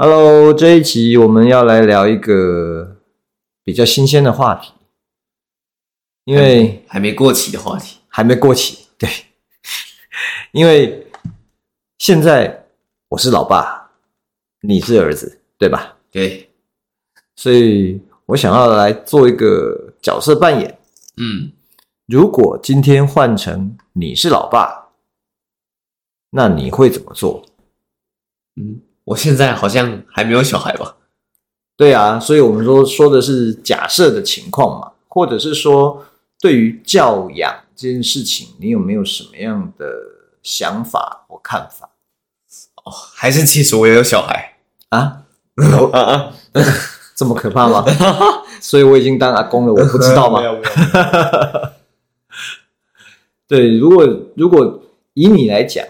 Hello，这一集我们要来聊一个比较新鲜的话题，因为还没过期的话题，还没过期。对，因为现在我是老爸，你是儿子，对吧？对，所以我想要来做一个角色扮演。嗯，如果今天换成你是老爸，那你会怎么做？嗯。我现在好像还没有小孩吧？对啊，所以我们说说的是假设的情况嘛，或者是说对于教养这件事情，你有没有什么样的想法或看法？哦，还是其实我也有小孩啊？啊啊！这么可怕吗？所以我已经当阿公了，我不知道吗？对，如果如果以你来讲，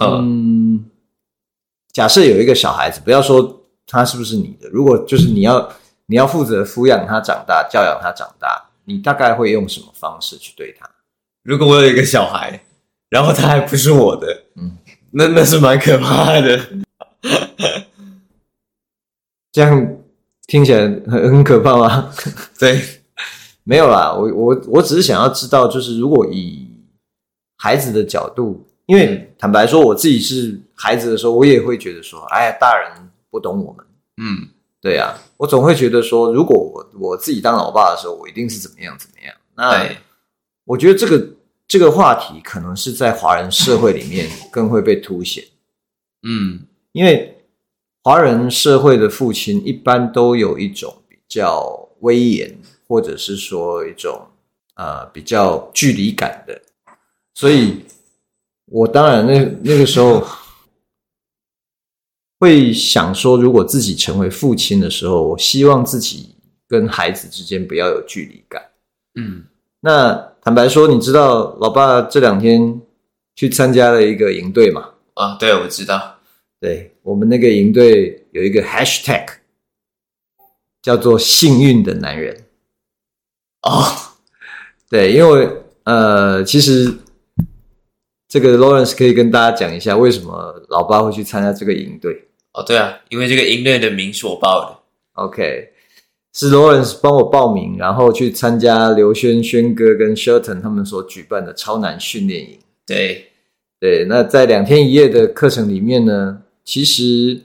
嗯。假设有一个小孩子，不要说他是不是你的，如果就是你要你要负责抚养他长大、教养他长大，你大概会用什么方式去对他？如果我有一个小孩，然后他还不是我的，嗯，那那是蛮可怕的。这样听起来很很可怕吗？对，没有啦，我我我只是想要知道，就是如果以孩子的角度。因为坦白说，我自己是孩子的时候，我也会觉得说，哎呀，大人不懂我们。嗯，对呀，我总会觉得说，如果我我自己当老爸的时候，我一定是怎么样怎么样。那我觉得这个这个话题可能是在华人社会里面更会被凸显。嗯，因为华人社会的父亲一般都有一种比较威严，或者是说一种呃比较距离感的，所以。我当然那那个时候会想说，如果自己成为父亲的时候，我希望自己跟孩子之间不要有距离感。嗯，那坦白说，你知道老爸这两天去参加了一个营队吗？啊，对，我知道。对，我们那个营队有一个 hashtag 叫做“幸运的男人”。哦，对，因为呃，其实。这个 Lawrence 可以跟大家讲一下，为什么老爸会去参加这个营队？哦，对啊，因为这个音乐的名是我报的。OK，是 Lawrence 帮我报名，然后去参加刘轩轩哥跟 Shelton 他们所举办的超难训练营。对，对，那在两天一夜的课程里面呢，其实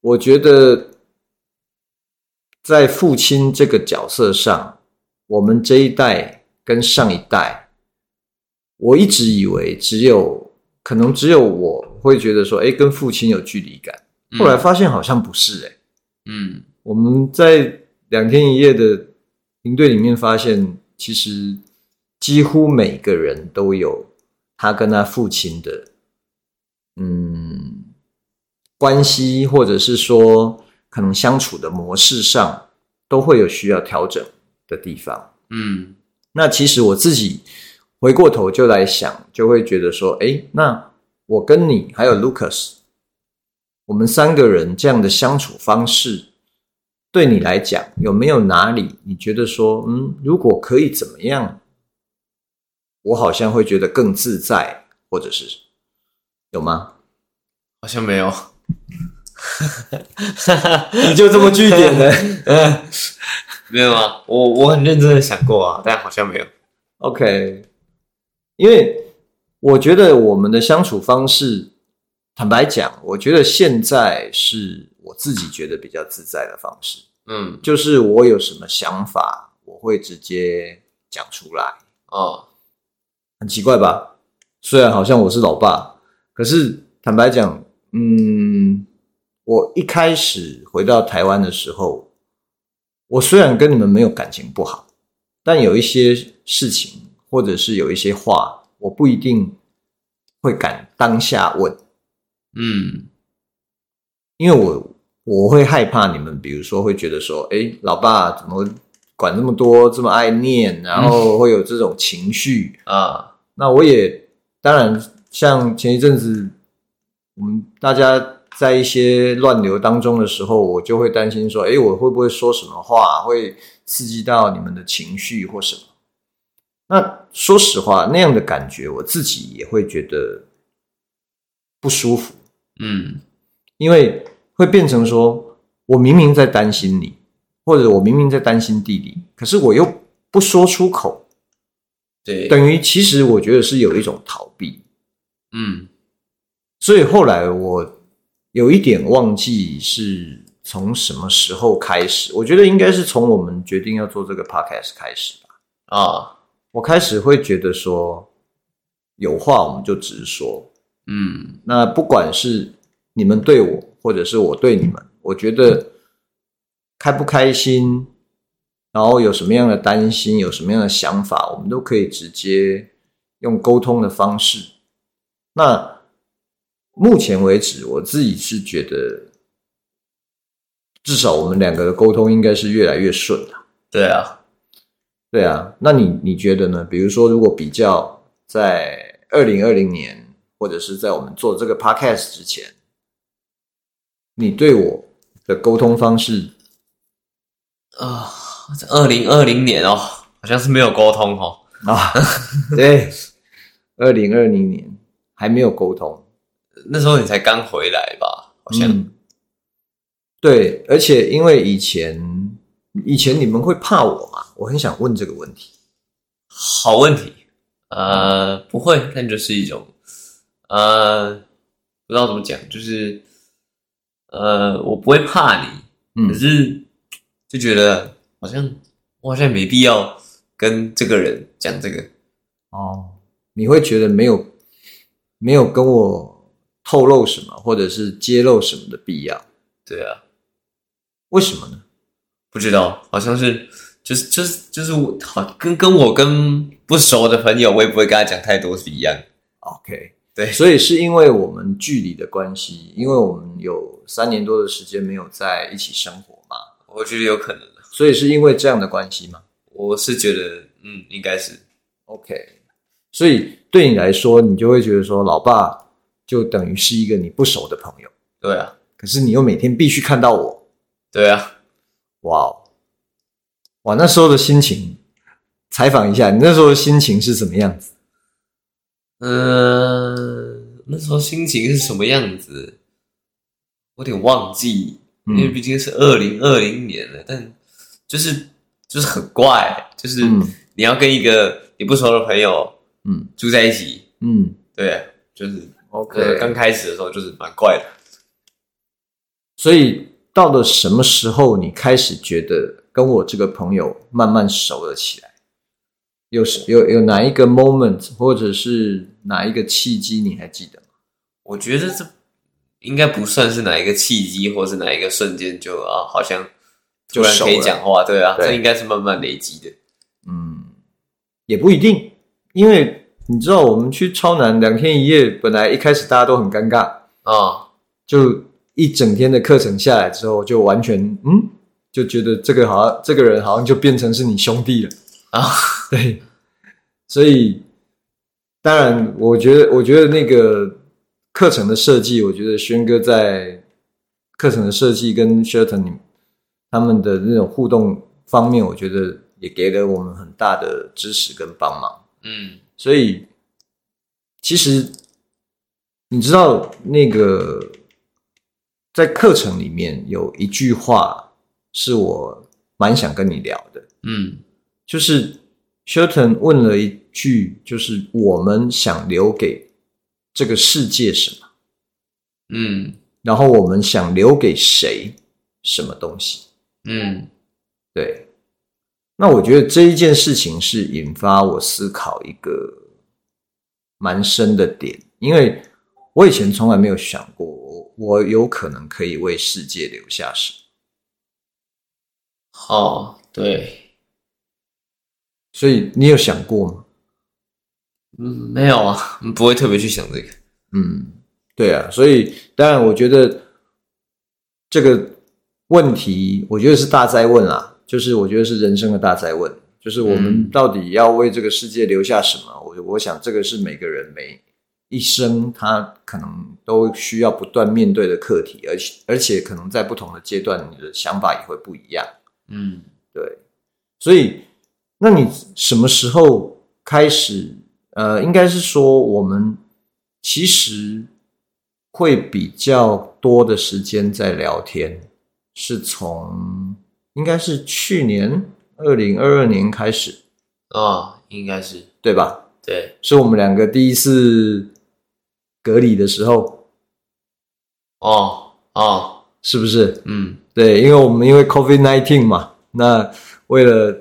我觉得在父亲这个角色上，我们这一代跟上一代。我一直以为只有可能只有我会觉得说，哎，跟父亲有距离感。后来发现好像不是，哎，嗯，我们在两天一夜的营队里面发现，其实几乎每个人都有他跟他父亲的嗯关系，或者是说可能相处的模式上都会有需要调整的地方。嗯，那其实我自己。回过头就来想，就会觉得说，诶，那我跟你还有 Lucas，我们三个人这样的相处方式，对你来讲有没有哪里你觉得说，嗯，如果可以怎么样，我好像会觉得更自在，或者是有吗？好像没有，你就这么句点的，嗯，没有啊，我我很认真的想过啊，但好像没有。OK。因为我觉得我们的相处方式，坦白讲，我觉得现在是我自己觉得比较自在的方式。嗯，就是我有什么想法，我会直接讲出来。哦，很奇怪吧？虽然好像我是老爸，可是坦白讲，嗯，我一开始回到台湾的时候，我虽然跟你们没有感情不好，但有一些事情或者是有一些话，我不一定会敢当下问。嗯，因为我我会害怕你们，比如说会觉得说，诶，老爸怎么管那么多，这么爱念，然后会有这种情绪啊。那我也当然，像前一阵子我们大家。在一些乱流当中的时候，我就会担心说：“诶，我会不会说什么话会刺激到你们的情绪或什么？”那说实话，那样的感觉我自己也会觉得不舒服。嗯，因为会变成说，我明明在担心你，或者我明明在担心弟弟，可是我又不说出口。对，等于其实我觉得是有一种逃避。嗯，所以后来我。有一点忘记是从什么时候开始，我觉得应该是从我们决定要做这个 podcast 开始吧。啊，我开始会觉得说，有话我们就直说。嗯，那不管是你们对我，或者是我对你们，我觉得开不开心，然后有什么样的担心，有什么样的想法，我们都可以直接用沟通的方式。那。目前为止，我自己是觉得，至少我们两个的沟通应该是越来越顺了。对啊，对啊。那你你觉得呢？比如说，如果比较在二零二零年，或者是在我们做这个 podcast 之前，你对我的沟通方式啊，在二零二零年哦，好像是没有沟通哦。啊，对，二零二零年还没有沟通。那时候你才刚回来吧？好像、嗯、对，而且因为以前以前你们会怕我嘛，我很想问这个问题。好问题，呃，不会，但就是一种，呃，不知道怎么讲，就是呃，我不会怕你，嗯、可是就觉得好像我好像没必要跟这个人讲这个。哦，你会觉得没有没有跟我。透露什么，或者是揭露什么的必要？对啊，为什么呢？不知道，好像是，就是就是就是我好跟跟我跟不熟的朋友，我也不会跟他讲太多是一样。OK，对，所以是因为我们距离的关系，因为我们有三年多的时间没有在一起生活嘛，我觉得有可能。所以是因为这样的关系吗？我是觉得，嗯，应该是 OK。所以对你来说，你就会觉得说，老爸。就等于是一个你不熟的朋友，对啊。可是你又每天必须看到我，对啊。哇哦，哇！那时候的心情，采访一下，你那时候的心情是什么样子？嗯、呃，那时候心情是什么样子？我有点忘记，因为毕竟是二零二零年了。嗯、但就是就是很怪，就是你要跟一个你不熟的朋友，嗯，住在一起，嗯，对，就是。OK，刚开始的时候就是蛮怪的，所以到了什么时候，你开始觉得跟我这个朋友慢慢熟了起来？有有有哪一个 moment，或者是哪一个契机，你还记得吗？我觉得这应该不算是哪一个契机，或是哪一个瞬间就啊，好像突然可以讲话，对啊，对，这应该是慢慢累积的。嗯，也不一定，因为。你知道我们去超南两天一夜，本来一开始大家都很尴尬啊，哦、就一整天的课程下来之后，就完全嗯，就觉得这个好像这个人好像就变成是你兄弟了啊，对，所以当然，我觉得我觉得那个课程的设计，我觉得轩哥在课程的设计跟 Shelton 他们的那种互动方面，我觉得也给了我们很大的支持跟帮忙，嗯。所以，其实你知道，那个在课程里面有一句话是我蛮想跟你聊的，嗯，就是 Shelton 问了一句，就是我们想留给这个世界什么？嗯，然后我们想留给谁什么东西？嗯，对。那我觉得这一件事情是引发我思考一个蛮深的点，因为我以前从来没有想过，我有可能可以为世界留下什么。好，对。所以你有想过吗？嗯，没有啊，不会特别去想这个。嗯，对啊，所以当然，我觉得这个问题，我觉得是大灾问啊，就是我觉得是人生的大灾问，就是我们到底要为这个世界留下什么？嗯、我我想这个是每个人每一生他可能都需要不断面对的课题，而且而且可能在不同的阶段，你的想法也会不一样。嗯，对，所以。那你什么时候开始？呃，应该是说我们其实会比较多的时间在聊天，是从应该是去年二零二二年开始啊、哦，应该是对吧？对，是我们两个第一次隔离的时候。哦哦，是不是？嗯，对，因为我们因为 COVID nineteen 嘛，那为了。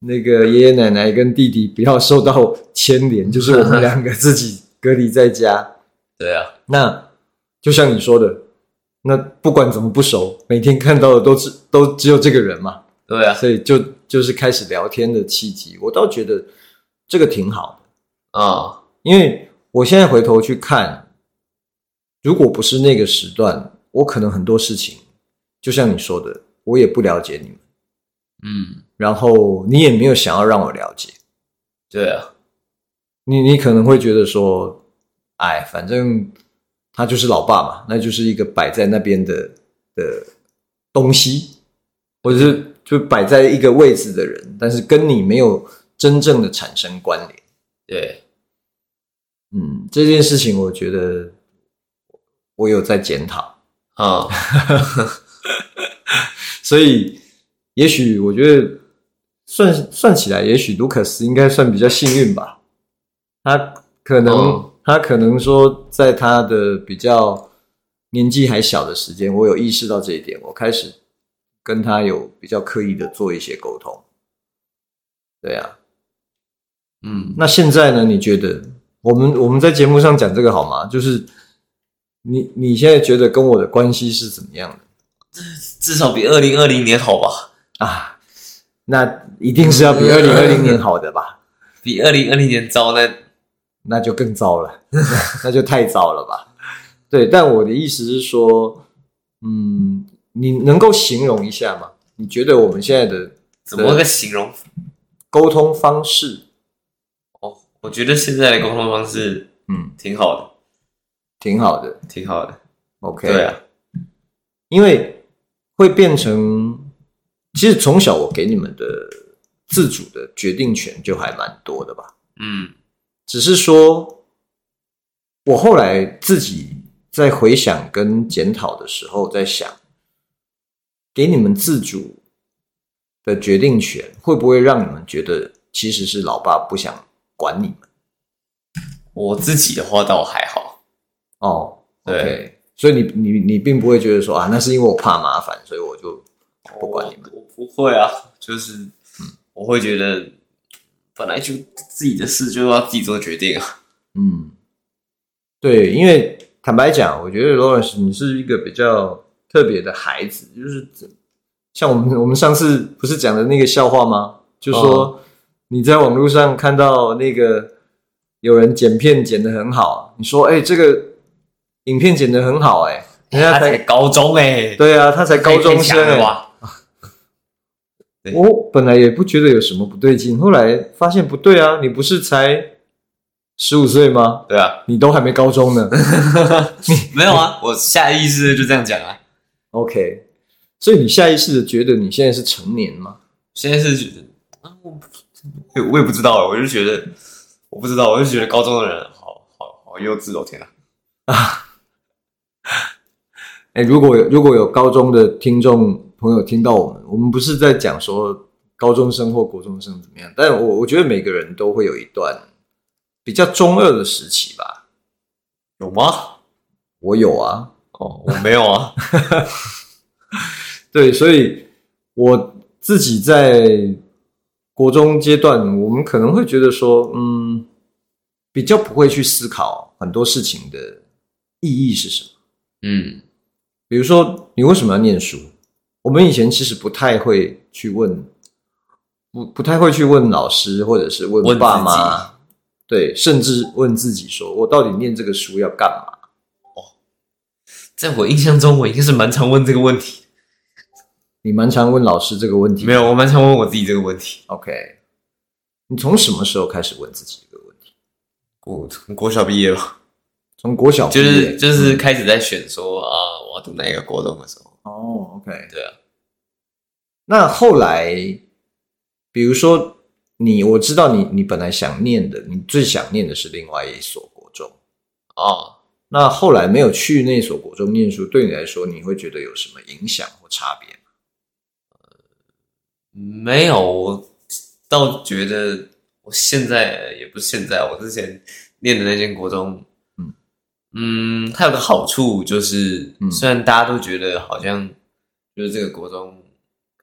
那个爷爷奶奶跟弟弟不要受到牵连，就是我们两个自己隔离在家。对啊，那就像你说的，那不管怎么不熟，每天看到的都是都只有这个人嘛。对啊，所以就就是开始聊天的契机，我倒觉得这个挺好的啊，哦，因为我现在回头去看，如果不是那个时段，我可能很多事情，就像你说的，我也不了解你们。嗯。然后你也没有想要让我了解，对啊，你你可能会觉得说，哎，反正他就是老爸嘛，那就是一个摆在那边的的东西，或者是就摆在一个位置的人，但是跟你没有真正的产生关联。对，嗯，这件事情我觉得我有在检讨。啊，所以也许我觉得。算算起来，也许卢克斯应该算比较幸运吧。他可能，哦、他可能说，在他的比较年纪还小的时间，我有意识到这一点，我开始跟他有比较刻意的做一些沟通。对呀、啊，嗯，那现在呢？你觉得我们我们在节目上讲这个好吗？就是你你现在觉得跟我的关系是怎么样的？至少比二零二零年好吧？啊。那一定是要比二零二零年好的吧？比二零二零年糟，那那就更糟了，那就太糟了吧？对，但我的意思是说，嗯，你能够形容一下吗？你觉得我们现在的怎么个形容？沟通方式？哦，我觉得现在的沟通方式，嗯，挺好的，挺好的，挺好的。OK，对啊，因为会变成。其实从小我给你们的自主的决定权就还蛮多的吧，嗯，只是说，我后来自己在回想跟检讨的时候，在想，给你们自主的决定权，会不会让你们觉得其实是老爸不想管你们？我自己的话倒还好，哦，对，okay, 所以你你你并不会觉得说啊，那是因为我怕麻烦，所以我就。不管你们，我不会啊，就是，我会觉得，本来就自己的事就要自己做决定啊。嗯，对，因为坦白讲，我觉得 Lawrence 你是一个比较特别的孩子，就是像我们我们上次不是讲的那个笑话吗？就说你在网络上看到那个有人剪片剪的很好，你说哎，这个影片剪的很好，哎，人家才高中哎，对啊，他才高中生哎。我本来也不觉得有什么不对劲，后来发现不对啊！你不是才十五岁吗？对啊，你都还没高中呢。你 没有啊？我下意识的就这样讲啊。OK，所以你下意识的觉得你现在是成年吗？现在是觉得啊，我我也不知道，我就觉得我不知道，我就觉得高中的人好好好幼稚哦！天啊！啊！哎，如果有如果有高中的听众。朋友听到我们，我们不是在讲说高中生或国中生怎么样，但我我觉得每个人都会有一段比较中二的时期吧？有吗？我有啊。哦，我没有啊。对，所以我自己在国中阶段，我们可能会觉得说，嗯，比较不会去思考很多事情的意义是什么。嗯，比如说你为什么要念书？我们以前其实不太会去问，不不太会去问老师，或者是问爸妈，对，甚至问自己说，我到底念这个书要干嘛？哦，在我印象中，我应该是蛮常问这个问题。你蛮常问老师这个问题？没有，我蛮常问我自己这个问题。OK，你从什么时候开始问自己这个问题？我从国小毕业了。从国小就是就是开始在选说、嗯、啊，我要读哪一个国中的时候。哦，OK，对啊。那后来，比如说你，我知道你，你本来想念的，你最想念的是另外一所国中。哦，那后来没有去那所国中念书，对你来说，你会觉得有什么影响或差别吗？没有，我倒觉得我现在也不是现在，我之前念的那间国中，嗯嗯，它有个好处就是，嗯、虽然大家都觉得好像就是这个国中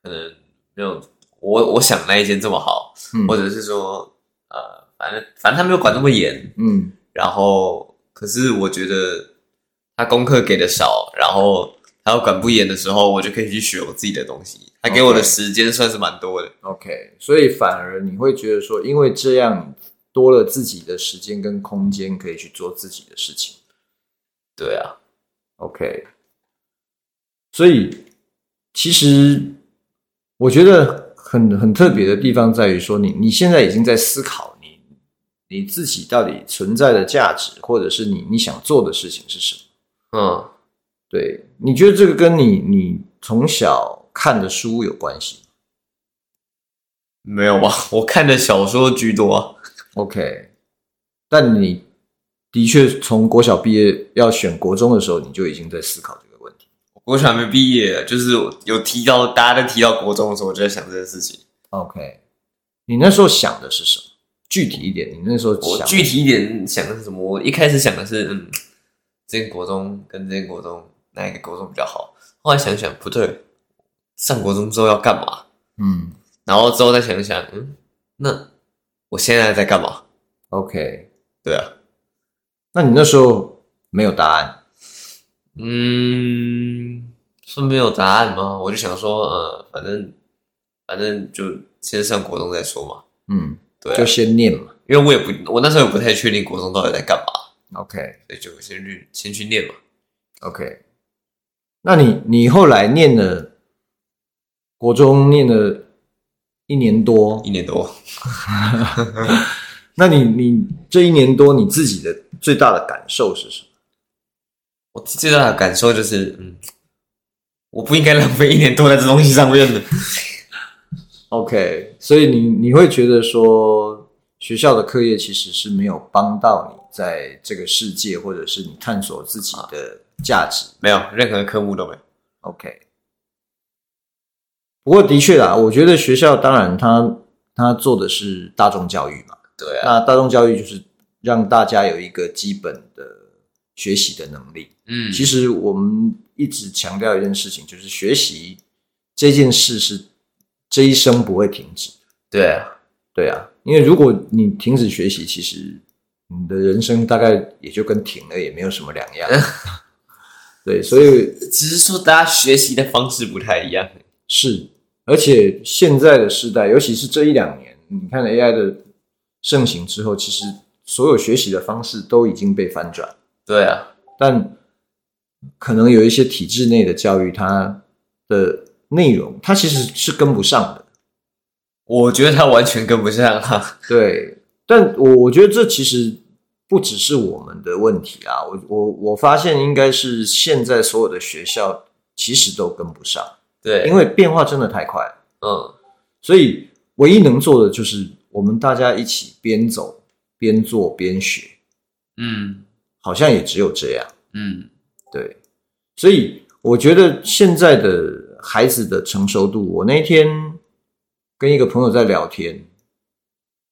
可能没有我我想那一间这么好，嗯、或者是说呃，反正反正他没有管那么严，嗯，然后可是我觉得他功课给的少，然后。他要管不严的时候，我就可以去学我自己的东西。他给我的时间算是蛮多的。OK，所以反而你会觉得说，因为这样多了自己的时间跟空间，可以去做自己的事情。对啊，OK。所以其实我觉得很很特别的地方在于说你，你你现在已经在思考你你自己到底存在的价值，或者是你你想做的事情是什么？嗯。对，你觉得这个跟你你从小看的书有关系？没有吧，我看的小说居多。OK，但你的确从国小毕业要选国中的时候，你就已经在思考这个问题。国小还没毕业，就是有提到大家在提到国中的时候，我就在想这件事情。OK，你那时候想的是什么？具体一点，你那时候想我具体一点想的是什么？我一开始想的是，嗯，这个国中跟这个国中。哪一个国中比较好？后来想想不对，上国中之后要干嘛？嗯，然后之后再想想，嗯，那我现在在干嘛？OK，对啊，那你那时候没有答案？嗯，是没有答案吗？我就想说，呃，反正反正就先上国中再说嘛。嗯，对啊，就先念嘛，因为我也不，我那时候也不太确定国中到底在干嘛。OK，所以就先去先去念嘛。OK。那你你后来念了国中，念了一年多，一年多。那你你这一年多，你自己的最大的感受是什么？我最大的感受就是，嗯，我不应该浪费一年多在这东西上面的。OK，所以你你会觉得说，学校的课业其实是没有帮到你在这个世界，或者是你探索自己的。价值没有，任何科目都没有。OK，不过的确啦，我觉得学校当然他他做的是大众教育嘛，对啊，那大众教育就是让大家有一个基本的学习的能力。嗯，其实我们一直强调一件事情，就是学习这件事是这一生不会停止。对啊，对啊，因为如果你停止学习，其实你的人生大概也就跟停了也没有什么两样。对，所以只是说大家学习的方式不太一样。是，而且现在的时代，尤其是这一两年，你看 AI 的盛行之后，其实所有学习的方式都已经被翻转。对啊，但可能有一些体制内的教育，它的内容它其实是跟不上的。我觉得它完全跟不上哈。对，但我我觉得这其实。不只是我们的问题啊，我我我发现应该是现在所有的学校其实都跟不上，对，因为变化真的太快，嗯，所以唯一能做的就是我们大家一起边走边做边学，嗯，好像也只有这样，嗯，对，所以我觉得现在的孩子的成熟度，我那天跟一个朋友在聊天。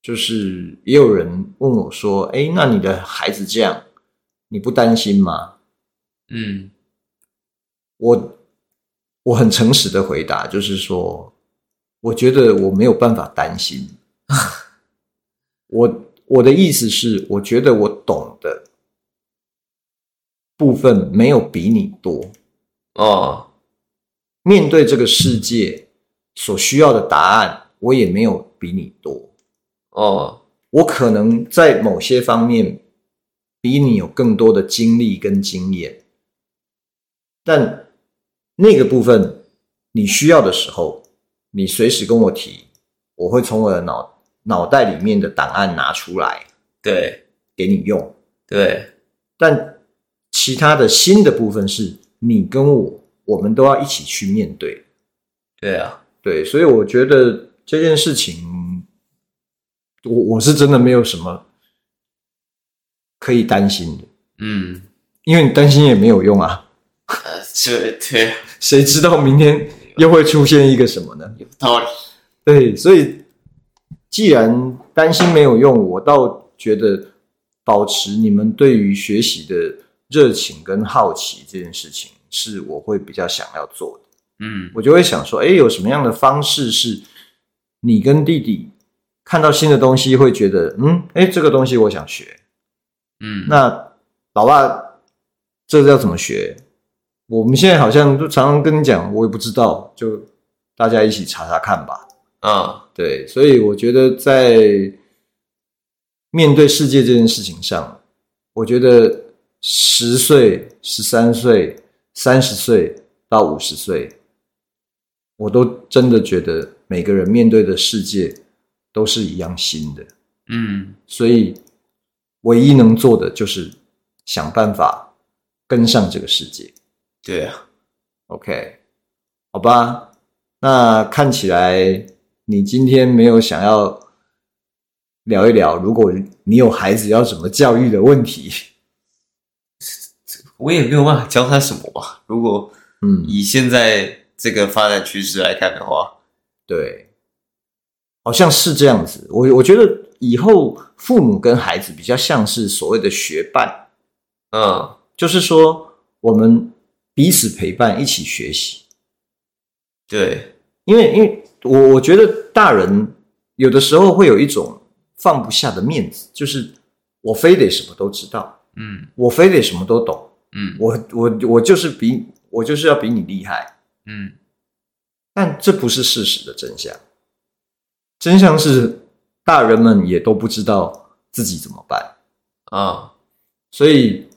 就是也有人问我说：“哎，那你的孩子这样，你不担心吗？”嗯，我我很诚实的回答，就是说，我觉得我没有办法担心。我我的意思是，我觉得我懂的，部分没有比你多哦。面对这个世界所需要的答案，我也没有比你多哦。我可能在某些方面比你有更多的经历跟经验，但那个部分你需要的时候，你随时跟我提，我会从我的脑脑袋里面的档案拿出来，对，给你用。对，但其他的新的部分是你跟我，我们都要一起去面对。对啊，对，所以我觉得这件事情，我我是真的没有什么可以担心的。嗯，因为你担心也没有用啊。呃，对对，谁知道明天又会出现一个什么呢？有道理。对，所以既然担心没有用，我倒觉得保持你们对于学习的热情跟好奇这件事情，是我会比较想要做的。嗯，我就会想说，哎，有什么样的方式是你跟弟弟看到新的东西会觉得，嗯，哎，这个东西我想学。嗯，那老爸，这个要怎么学？我们现在好像就常常跟你讲，我也不知道，就大家一起查查看吧。啊，对，所以我觉得在面对世界这件事情上，我觉得十岁、十三岁、三十岁到五十岁，我都真的觉得每个人面对的世界都是一样新的。嗯，所以唯一能做的就是想办法跟上这个世界。对啊，OK，好吧，那看起来。你今天没有想要聊一聊，如果你有孩子要怎么教育的问题，我也没有办法教他什么吧。如果嗯，以现在这个发展趋势来看的话，对，好像是这样子。我我觉得以后父母跟孩子比较像是所谓的学伴，嗯，就是说我们彼此陪伴，一起学习。对，因为因为。我我觉得大人有的时候会有一种放不下的面子，就是我非得什么都知道，嗯，我非得什么都懂，嗯，我我我就是比我就是要比你厉害，嗯，但这不是事实的真相，真相是大人们也都不知道自己怎么办啊，所以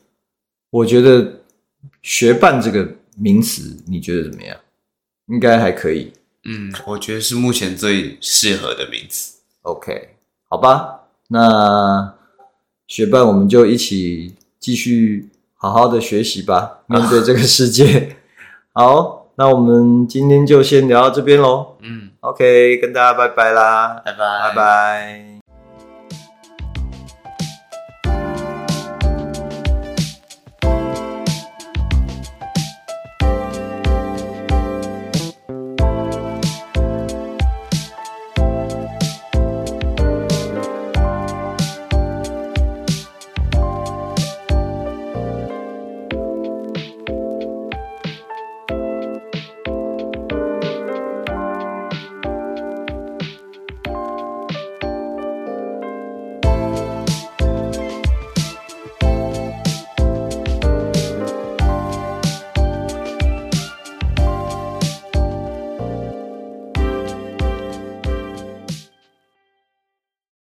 我觉得学伴这个名词，你觉得怎么样？应该还可以。嗯，我觉得是目前最适合的名字。OK，好吧，那学伴我们就一起继续好好的学习吧，面对这个世界。好，那我们今天就先聊到这边喽。嗯，OK，跟大家拜拜啦，拜拜，拜拜。